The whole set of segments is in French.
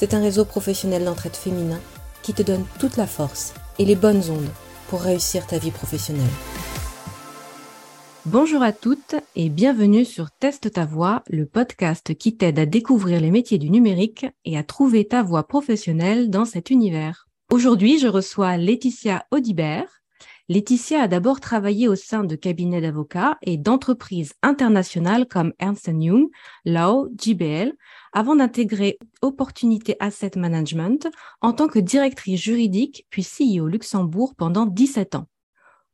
c'est un réseau professionnel d'entraide féminin qui te donne toute la force et les bonnes ondes pour réussir ta vie professionnelle. Bonjour à toutes et bienvenue sur Teste ta voix, le podcast qui t'aide à découvrir les métiers du numérique et à trouver ta voie professionnelle dans cet univers. Aujourd'hui, je reçois Laetitia Audibert. Laetitia a d'abord travaillé au sein de cabinets d'avocats et d'entreprises internationales comme Ernst Young, Law, JBL, avant d'intégrer Opportunité Asset Management en tant que directrice juridique puis CEO Luxembourg pendant 17 ans.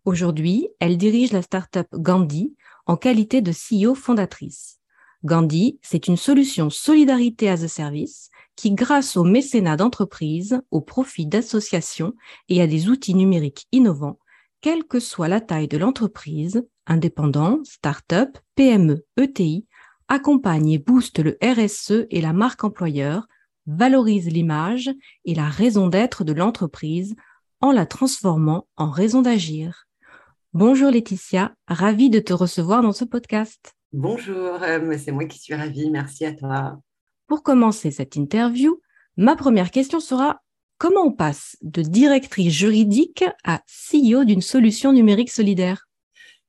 Aujourd'hui, elle dirige la startup Gandhi en qualité de CEO fondatrice. Gandhi, c'est une solution solidarité as a service qui, grâce au mécénat d'entreprises, au profit d'associations et à des outils numériques innovants, quelle que soit la taille de l'entreprise, indépendant, start-up, PME, ETI, accompagne et booste le RSE et la marque employeur, valorise l'image et la raison d'être de l'entreprise en la transformant en raison d'agir. Bonjour Laetitia, ravie de te recevoir dans ce podcast. Bonjour, euh, c'est moi qui suis ravie, merci à toi. Pour commencer cette interview, ma première question sera comment on passe de directrice juridique à CEO d'une solution numérique solidaire?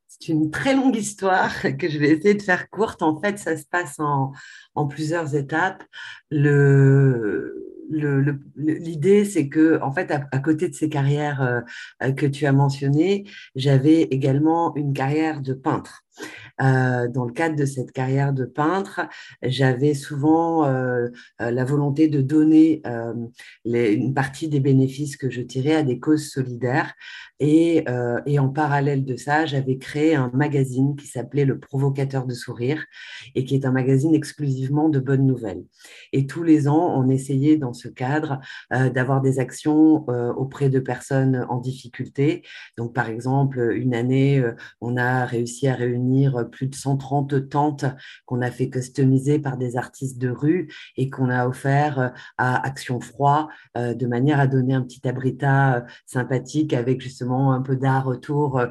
C'est une très longue histoire que je vais essayer de faire courte. En fait, ça se passe en, plusieurs étapes. L'idée, c'est que, en fait, à, côté de ces carrières euh, que tu as mentionnées, j'avais également une carrière de peintre. Euh, dans le cadre de cette carrière de peintre, j'avais souvent euh, euh, la volonté de donner une partie des bénéfices que je tirais à des causes solidaires. Et, et en parallèle de ça, j'avais créé un magazine qui s'appelait Le Provocateur de Sourire et qui est un magazine exclusivement de bonnes nouvelles. Et tous les ans, on essayait dans ce cadre d'avoir des actions auprès de personnes en difficulté. Donc, par exemple, une année, on a réussi à réunir plus de 130 tentes qu'on a fait customiser par des artistes de rue et qu'on a offert euh, à Action Froid euh, de manière à donner un petit abritat euh, sympathique avec justement un peu d'art autour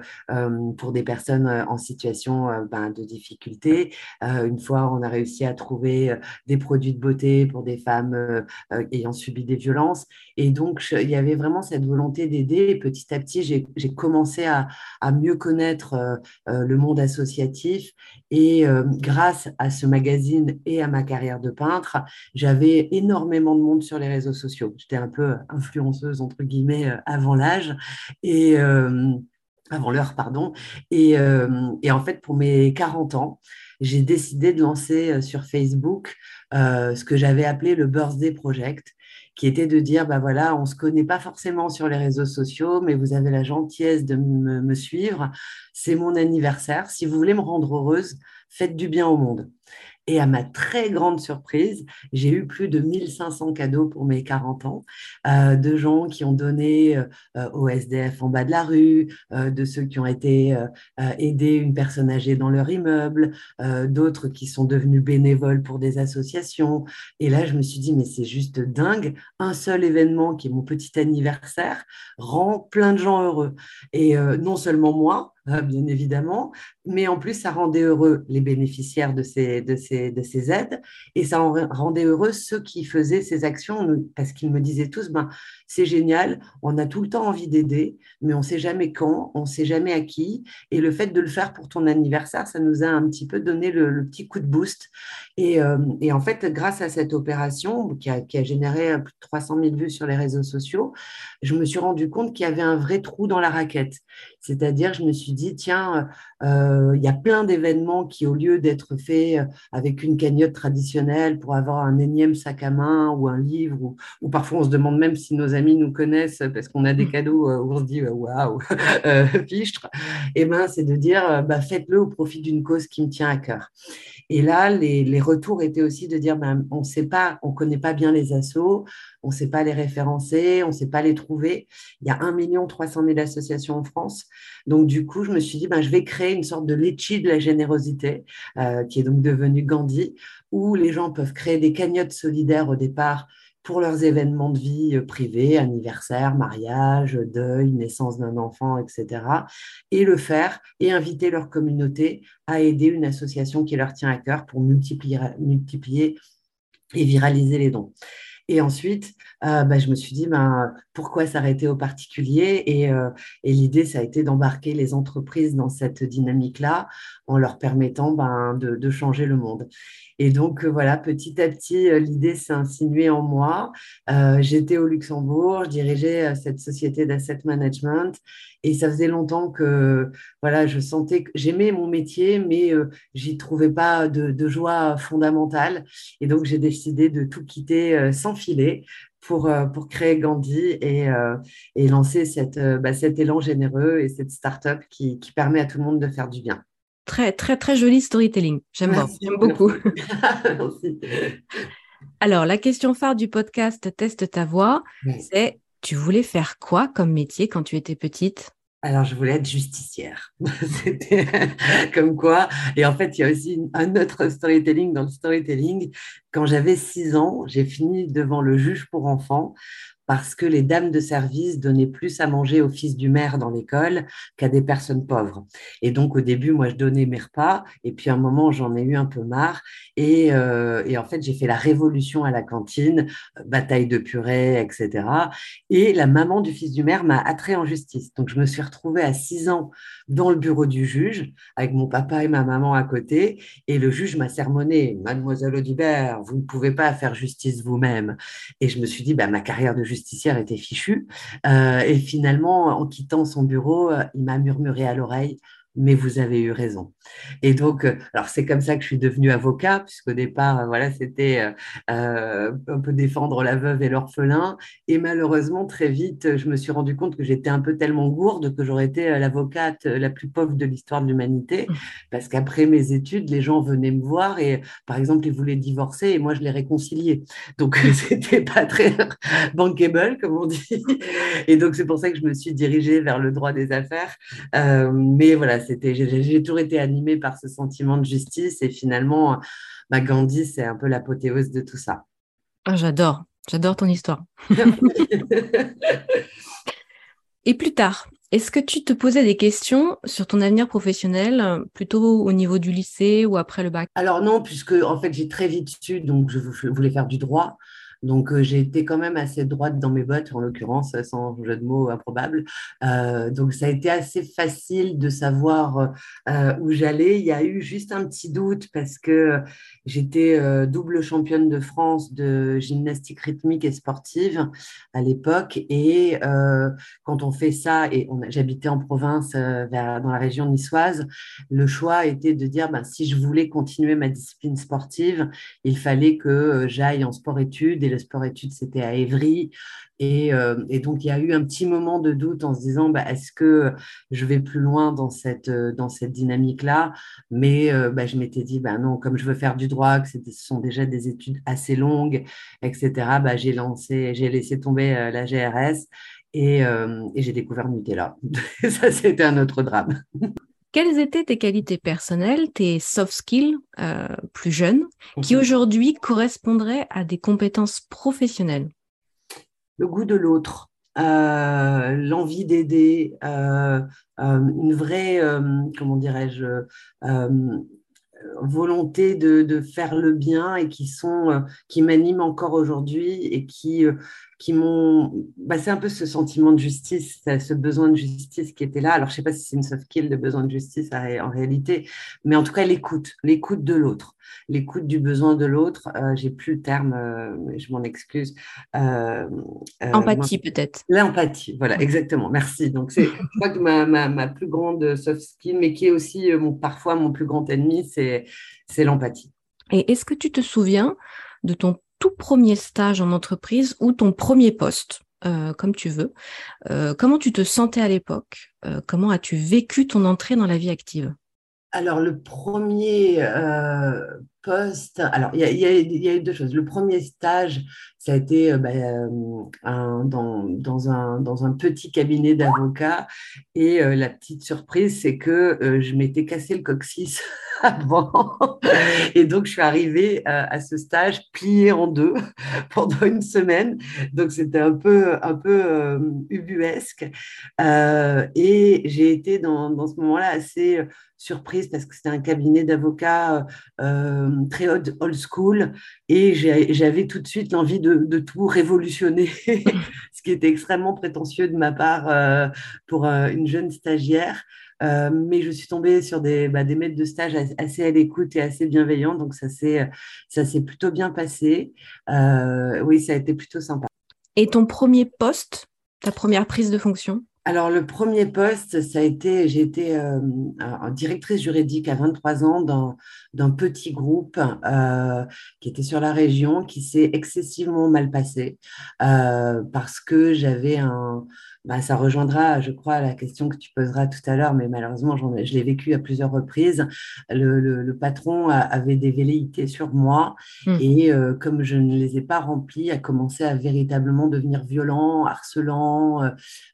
pour des personnes en situation ben, de difficulté. Une fois, on a réussi à trouver des produits de beauté pour des femmes ayant subi des violences. Et donc, il y avait vraiment cette volonté d'aider. Petit à petit, j'ai commencé à, à, mieux connaître le monde associatif et euh, grâce à ce magazine et à ma carrière de peintre, j'avais énormément de monde sur les réseaux sociaux. J'étais un peu influenceuse, entre guillemets, euh, avant l'âge. Et euh, avant l'heure, pardon. Et, et, en fait, pour mes 40 ans, j'ai décidé de lancer sur Facebook ce que j'avais appelé le Birthday Project, qui était de dire, bah voilà, on ne se connaît pas forcément sur les réseaux sociaux, mais vous avez la gentillesse de me suivre. C'est mon anniversaire. Si vous voulez me rendre heureuse, faites du bien au monde. Et à ma très grande surprise, j'ai eu plus de 1500 cadeaux pour mes 40 ans, euh, de gens qui ont donné euh, au SDF en bas de la rue, euh, de ceux qui ont été aider une personne âgée dans leur immeuble, d'autres qui sont devenus bénévoles pour des associations. Et là, je me suis dit, mais c'est juste dingue, un seul événement qui est mon petit anniversaire rend plein de gens heureux. Et non seulement moi, bien évidemment, mais en plus, ça rendait heureux les bénéficiaires de ces aides. Et ça rendait heureux ceux qui faisaient ces actions parce qu'ils me disaient tous, ben, c'est génial, on a tout le temps envie d'aider, mais on ne sait jamais quand, on ne sait jamais à qui. Et le fait de le faire pour ton anniversaire, ça nous a un petit peu donné le, petit coup de boost Et, euh, et, en fait, grâce à cette opération qui a, qui a, généré plus de 300 000 vues sur les réseaux sociaux, je me suis rendu compte qu'il y avait un vrai trou dans la raquette. C'est-à-dire, je me suis dit, tiens, euh, il y a plein d'événements qui, au lieu d'être faits avec une cagnotte traditionnelle pour avoir un énième sac à main ou un livre, ou, ou parfois on se demande même si nos amis nous connaissent parce qu'on a des mmh. cadeaux où on se dit, waouh, fichtre, et eh ben, c'est de dire, bah, faites-le au profit d'une cause qui me tient à cœur. Et là, les, les retours étaient aussi de dire, ben, on sait pas, on connaît pas bien les assos, on ne sait pas les référencer, on ne sait pas les trouver. Il y a 1 300 000 associations en France. Donc, du coup, je me suis dit, ben, je vais créer une sorte de litchi de la générosité, euh, qui est donc devenu Gandhi, où les gens peuvent créer des cagnottes solidaires au départ pour leurs événements de vie euh, privés, anniversaire, mariage, deuil, naissance d'un enfant, etc. Et le faire et inviter leur communauté à aider une association qui leur tient à cœur pour multiplier, multiplier et viraliser les dons. Et ensuite, euh, bah, je me suis dit, ben, pourquoi s'arrêter aux particuliers Et, euh, et l'idée, ça a été d'embarquer les entreprises dans cette dynamique-là en leur permettant ben, de, de, changer le monde. Et donc, euh, voilà, petit à petit, euh, l'idée s'est insinuée en moi. J'étais au Luxembourg, je dirigeais cette société d'asset management et ça faisait longtemps que voilà, je sentais que j'aimais mon métier, mais j'y trouvais pas de, joie fondamentale. Et donc, j'ai décidé de tout quitter sans filer pour, pour créer Gandhi et, et lancer cette, bah, cet élan généreux et cette start-up qui, qui permet à tout le monde de faire du bien. Très, très, très joli storytelling. J'aime beaucoup. Alors, la question phare du podcast Teste ta voix, c'est tu voulais faire quoi comme métier quand tu étais petite? Alors, je voulais être justicière. C'était comme quoi. Et en fait, il y a aussi un autre storytelling dans le storytelling. Quand j'avais six ans, j'ai fini devant le juge pour enfants parce que les dames de service donnaient plus à manger aux fils du maire dans l'école qu'à des personnes pauvres. Et donc, au début, moi, je donnais mes repas, et puis à un moment, j'en ai eu un peu marre, et, euh, en fait, j'ai fait la révolution à la cantine, bataille de purée, etc. Et la maman du fils du maire m'a attrait en justice. Donc, je me suis retrouvée à six ans dans le bureau du juge, avec mon papa et ma maman à côté, et le juge m'a sermonné, Mademoiselle Audibert, vous ne pouvez pas faire justice vous-même. Et je me suis dit, bah, ma carrière de justicière était fichue. Euh, et finalement, en quittant son bureau, euh, il m'a murmuré à l'oreille, mais vous avez eu raison. Et donc, euh, alors c'est comme ça que je suis devenue avocat, puisqu'au départ, euh, voilà, c'était euh, un peu défendre la veuve et l'orphelin. Et malheureusement, très vite, je me suis rendu compte que j'étais un peu tellement gourde que j'aurais été l'avocate la plus pauvre de l'histoire de l'humanité, mmh. parce qu'après mes études, les gens venaient me voir et, par exemple, ils voulaient divorcer et moi, je les réconciliais. Donc, c'était pas très bankable, comme on dit. Et donc, c'est pour ça que je me suis dirigée vers le droit des affaires. Euh, mais voilà, c'était, j'ai toujours été animée par ce sentiment de justice et finalement, bah, Gandhi, c'est un peu l'apothéose de tout ça. Ah, j'adore, j'adore ton histoire. et plus tard, est-ce que tu te posais des questions sur ton avenir professionnel, plutôt au niveau du lycée ou après le bac? Alors non, puisque en fait j'ai très vite su, donc je voulais faire du droit. Donc, euh, j'ai été quand même assez droite dans mes bottes, en l'occurrence, sans jeu de mots improbable. Euh, donc, ça a été assez facile de savoir euh, où j'allais. Il y a eu juste un petit doute parce que j'étais double championne de France de gymnastique rythmique et sportive à l'époque. Et quand on fait ça, et j'habitais en province, dans la région niçoise, le choix était de dire, ben, si je voulais continuer ma discipline sportive, il fallait que j'aille en sport-études le sport-études, c'était à Évry. Euh, et, donc, il y a eu un petit moment de doute en se disant, bah, est-ce que je vais plus loin dans cette, euh, dans cette dynamique-là? Mais euh, bah, je m'étais dit, bah, non, comme je veux faire du droit, que ce sont déjà des études assez longues, etc., bah, j'ai lancé, j'ai laissé tomber la GRS et, et j'ai découvert Nutella. Ça, c'était un autre drame. Quelles étaient tes qualités personnelles, tes soft skills euh, plus jeunes, qui mhm. aujourd'hui correspondraient à des compétences professionnelles? Le goût de l'autre, euh, l'envie d'aider, euh, une vraie, comment dirais-je, volonté de, faire le bien et qui sont qui m'animent encore aujourd'hui et qui qui m'ont bah, c'est un peu ce sentiment de justice ce besoin de justice qui était là. Alors je sais pas si c'est une soft kill de besoin de justice en réalité mais en tout cas l'écoute l'écoute de l'autre l'écoute du besoin de l'autre. J'ai plus le terme mais je m'en excuse. Empathie peut-être. L'empathie voilà exactement merci. Donc c'est je crois que ma, ma, ma, plus grande soft skill mais qui est aussi mon, parfois mon plus grand ennemi c'est c'est l'empathie. Et est-ce que tu te souviens de ton tout premier stage en entreprise ou ton premier poste, euh, comme tu veux. Euh, Comment tu te sentais à l'époque? Euh, Comment as-tu vécu ton entrée dans la vie active? Alors, le premier poste, alors il y, a eu deux choses. Le premier stage, ça a été bah, dans, dans, un, petit cabinet d'avocats. Et la petite surprise, c'est que je m'étais cassé le coccyx avant. Et donc, je suis arrivée euh, à ce stage plié en deux pendant une semaine. Donc, c'était un peu, un peu euh, ubuesque. Euh, et j'ai été dans ce moment-là assez surprise parce que c'était un cabinet d'avocats très old, school et j'avais tout de suite l'envie de, de, tout révolutionner, ce qui était extrêmement prétentieux de ma part pour une jeune stagiaire. Euh, mais je suis tombée sur des, bah, des maîtres de stage assez à l'écoute et assez bienveillants, donc ça s'est plutôt bien passé. Euh, oui, ça a été plutôt sympa. Et ton premier poste, ta première prise de fonction? Alors, le premier poste, ça a été, j'ai été euh, directrice juridique à 23 ans d'un petit groupe qui était sur la région, qui s'est excessivement mal passé parce que j'avais un, bah, ça rejoindra, je crois, la question que tu poseras tout à l'heure, mais malheureusement, je l'ai vécu à plusieurs reprises. Le, patron avait des velléités sur moi hmm. et euh, comme je ne les ai pas remplies, a commencé à véritablement devenir violent, harcelant, euh,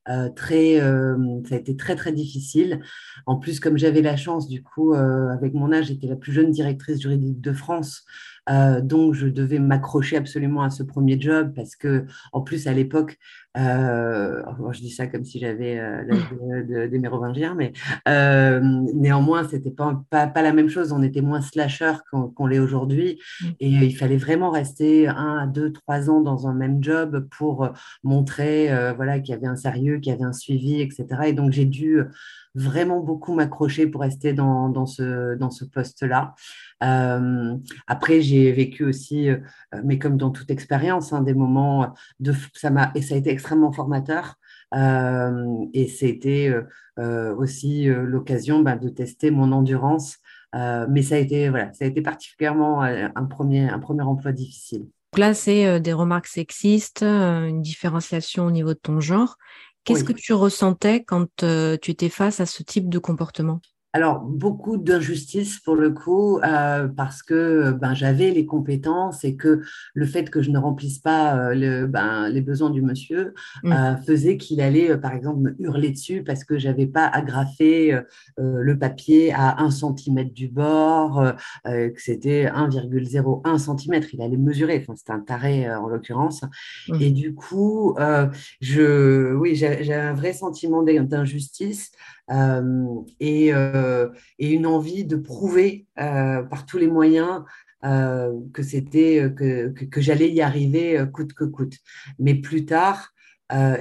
euh, très, ça a été très, très difficile. En plus, comme j'avais la chance, du coup, avec mon âge, j'étais la plus jeune directrice juridique de France. Euh, donc, je devais m'accrocher absolument à ce premier job parce que, en plus, à l'époque, euh, je dis ça comme si j'avais euh, l'âge de, de, mérovingiens, mais euh, néanmoins, c'était pas, pas, pas, la même chose. On était moins slasher qu'on l'est aujourd'hui. Mm. Et il fallait vraiment rester un, deux, trois ans dans un même job pour montrer voilà, qu'il y avait un sérieux, qu'il y avait un suivi, etc. Et donc, j'ai dû vraiment beaucoup m'accrocher pour rester dans, dans ce, dans ce poste-là. Euh, après, j'ai vécu aussi, euh, mais comme dans toute expérience, hein, des moments de ça m'a et ça a été extrêmement formateur. Euh, et c'était aussi l'occasion ben, de tester mon endurance. mais ça a été voilà, ça a été particulièrement un premier un premier emploi difficile. Donc là, c'est des remarques sexistes, une différenciation au niveau de ton genre. Qu'est-ce que tu ressentais quand tu étais face à ce type de comportement? Alors, beaucoup d'injustice pour le coup, euh, parce que ben, j'avais les compétences et que le fait que je ne remplisse pas euh, le, ben, les besoins du monsieur mmh. euh, faisait qu'il allait, par exemple, me hurler dessus parce que j'avais pas agrafé le papier à 1 cm du bord, que c'était 1,01 cm. Il allait mesurer, enfin, c'était un taré en l'occurrence. Mmh. Et du coup, je, oui, j'ai un vrai sentiment d'injustice. Euh, et, une envie de prouver euh, par tous les moyens que c'était que, que, j'allais y arriver coûte que coûte. Mais plus tard,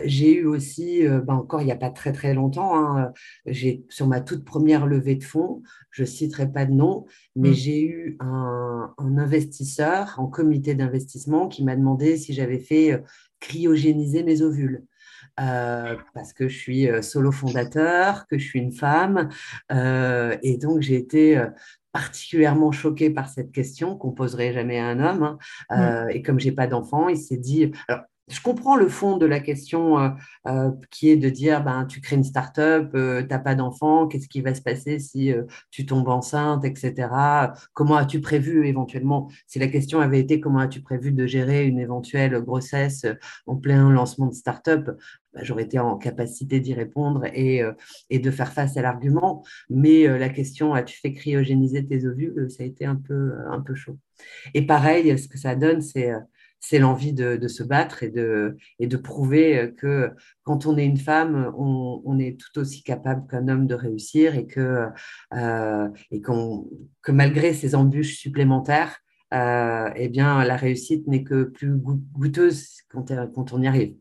j'ai eu aussi, ben encore il n'y a pas très très longtemps, hein, j'ai sur ma toute première levée de fonds, je citerai pas de nom, mais mmh. j'ai eu un, un, investisseur en comité d'investissement qui m'a demandé si j'avais fait cryogéniser mes ovules. Euh, parce que je suis euh, solo fondateur, que je suis une femme. Euh, et donc, j'ai été particulièrement choquée par cette question qu'on poserait jamais à un homme. Hein. Et comme j'ai pas d'enfant, il s'est dit. Alors, je comprends le fond de la question euh, euh, qui est de dire ben, tu crées une start-up, euh, tu n'as pas d'enfant, qu'est-ce qui va se passer si tu tombes enceinte, etc. Comment as-tu prévu éventuellement, si la question avait été comment as-tu prévu de gérer une éventuelle grossesse en plein lancement de start-up, ben, j'aurais été en capacité d'y répondre et, et, de faire face à l'argument. Mais la question as-tu fait cryogéniser tes ovules, ça a été un peu, un peu chaud. Et pareil, ce que ça donne, c'est c'est l'envie de, se battre et de, prouver que quand on est une femme, on, est tout aussi capable qu'un homme de réussir et que, euh, malgré ces embûches supplémentaires, euh, eh bien, la réussite n'est que plus goûteuse quand, quand on y arrive.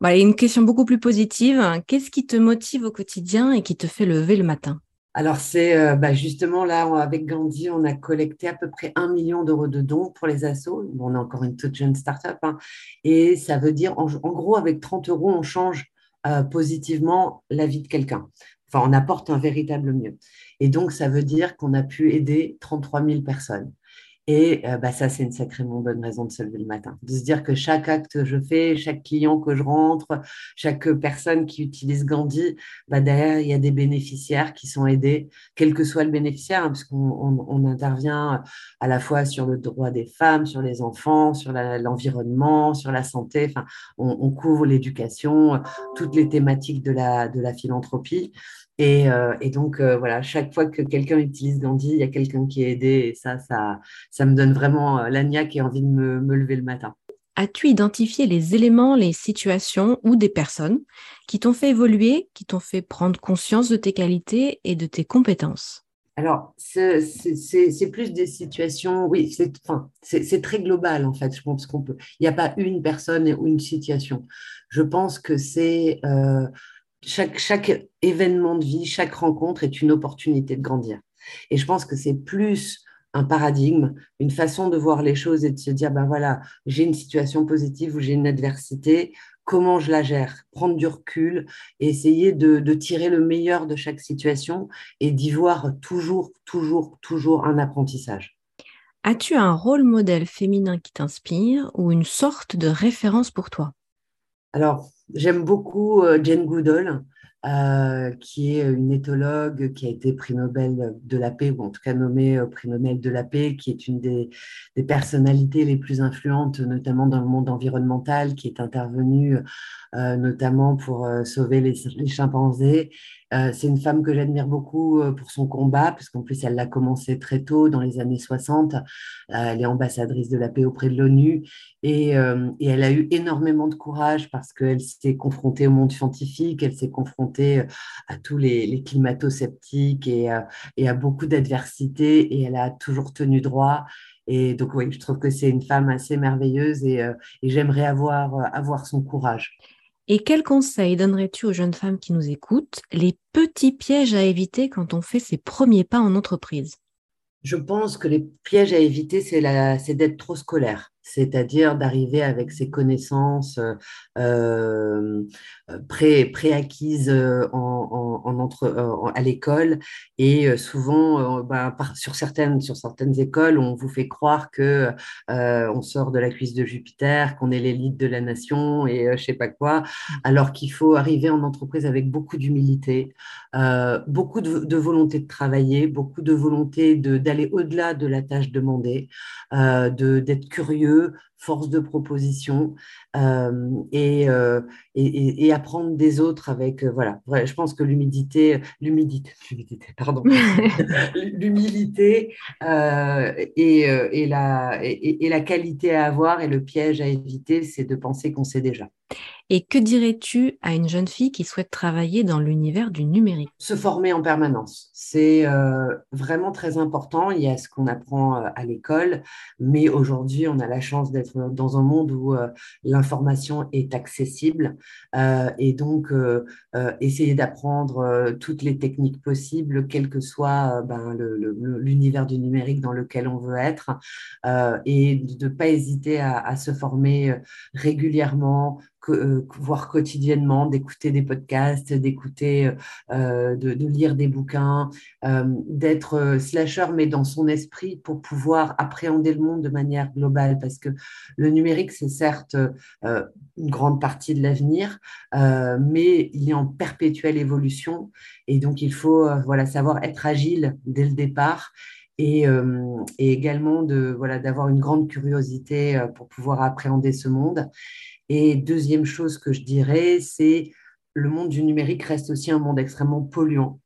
Voilà, une question beaucoup plus positive. Qu'est-ce qui te motive au quotidien et qui te fait lever le matin? Alors, c'est euh, bah, justement là, avec Gandhi, on a collecté à peu près un million d'euros de dons pour les assos. on est encore une toute jeune start-up. Hein. et ça veut dire, en, gros, avec 30 euros, on change euh, positivement la vie de quelqu'un. Enfin, on apporte un véritable mieux. Et donc, ça veut dire qu'on a pu aider 33 000 personnes. Et euh, bah, ça, c'est une sacrément bonne raison de se lever le matin. De se dire que chaque acte que je fais, chaque client que je rentre, chaque personne qui utilise Gandhi, bah, derrière, il y a des bénéficiaires qui sont aidés, quel que soit le bénéficiaire, hein, intervient à la fois sur le droit des femmes, sur les enfants, sur l'environnement, sur la santé. On, couvre l'éducation, toutes les thématiques de la philanthropie. Euh, et, donc, euh, voilà, chaque fois que quelqu'un utilise Gandhi, il y a quelqu'un qui est aidé. Et ça, ça, ça me donne vraiment euh, l'agnac et envie de me, me lever le matin. As-tu identifié les éléments, les situations ou des personnes qui t'ont fait évoluer, qui t'ont fait prendre conscience de tes qualités et de tes compétences? Alors, c'est plus des situations, oui, c'est enfin, très global en fait. Je pense qu'on peut, il n'y a pas une personne ou une situation. Je pense que c'est chaque, événement de vie, chaque rencontre est une opportunité de grandir. Et je pense que c'est plus un paradigme, une façon de voir les choses et de se dire, ben voilà, j'ai une situation positive ou j'ai une adversité, comment je la gère, prendre du recul et essayer de, de tirer le meilleur de chaque situation et d'y voir toujours, toujours, toujours un apprentissage. As-tu un rôle modèle féminin qui t'inspire ou une sorte de référence pour toi? Alors, J'aime beaucoup euh, Jane Goodall, euh, qui est une éthologue qui a été prix Nobel de la paix, ou en tout cas nommée prix Nobel de la paix, qui est une des, personnalités les plus influentes, notamment dans le monde environnemental, qui est intervenue euh, notamment pour sauver les, chimpanzés euh, c'est une femme que j'admire beaucoup euh, pour son combat, puisqu'en plus, elle l'a commencé très tôt, dans les années 60. Euh, elle est ambassadrice de la paix auprès de l'ONU et, elle a eu énormément de courage parce qu'elle s'est confrontée au monde scientifique, elle s'est confrontée à tous les, climato-sceptiques et, à beaucoup d'adversités et elle a toujours tenu droit. Et donc, oui, je trouve que c'est une femme assez merveilleuse et, et j'aimerais avoir, avoir son courage. Et quels conseils donnerais-tu aux jeunes femmes qui nous écoutent, les petits pièges à éviter quand on fait ses premiers pas en entreprise? Je pense que les pièges à éviter, c'est d'être trop scolaire c'est-à-dire d'arriver avec ses connaissances euh, euh pré, préacquises euh, en, en, entre, euh, à l'école. Et souvent, bah, sur, certaines, sur certaines écoles, on vous fait croire que on sort de la cuisse de Jupiter, qu'on est l'élite de la nation et je sais pas quoi, alors qu'il faut arriver en entreprise avec beaucoup d'humilité, beaucoup de, de, volonté de travailler, beaucoup de volonté d'aller au-delà de la tâche demandée, d'être curieux que force de proposition euh, euh, et, et, apprendre des autres avec, euh, voilà, je pense que l'humidité, l'humidité, pardon, l'humilité et, la, et la qualité à avoir et le piège à éviter, c'est de penser qu'on sait déjà. Et que dirais-tu à une jeune fille qui souhaite travailler dans l'univers du numérique? Se former en permanence. C'est euh, vraiment très important. Il y a ce qu'on apprend à l'école, mais aujourd'hui, on a la chance d'être dans un monde où euh, l'information est accessible. et donc, essayer d'apprendre toutes les techniques possibles, quel que soit ben, l'univers du numérique dans lequel on veut être, et de ne pas hésiter à se former régulièrement euh, voir quotidiennement, d'écouter des podcasts, d'écouter, euh, de, lire des bouquins, euh, d'être slasher, mais dans son esprit pour pouvoir appréhender le monde de manière globale, parce que le numérique, c'est certes une grande partie de l'avenir, mais il est en perpétuelle évolution, et donc il faut voilà, savoir être agile dès le départ. Et, et, également de voilà d'avoir une grande curiosité pour pouvoir appréhender ce monde et deuxième chose que je dirais, c'est le monde du numérique reste aussi un monde extrêmement polluant.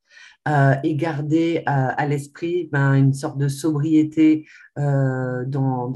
euh, et garder à, l'esprit ben, une sorte de sobriété euh, dans,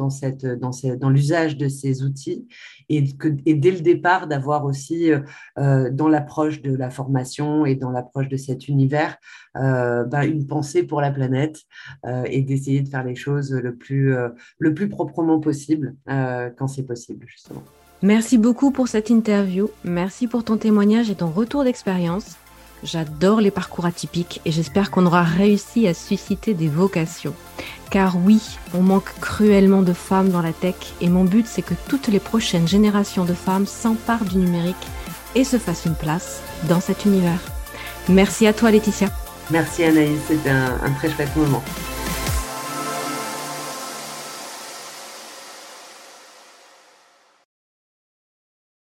l'usage de ces outils et, dès le départ d'avoir aussi euh, dans l'approche de la formation et dans l'approche de cet univers ben, une pensée pour la planète et d'essayer de faire les choses le plus, le plus proprement possible quand c'est possible justement. Merci beaucoup pour cette interview, merci pour ton témoignage et ton retour d'expérience. J'adore les parcours atypiques et j'espère qu'on aura réussi à susciter des vocations. Car oui, on manque cruellement de femmes dans la tech et mon but c'est que toutes les prochaines générations de femmes s'emparent du numérique et se fassent une place dans cet univers. Merci à toi Laetitia. Merci Anaïs, c'était un, un très chouette moment.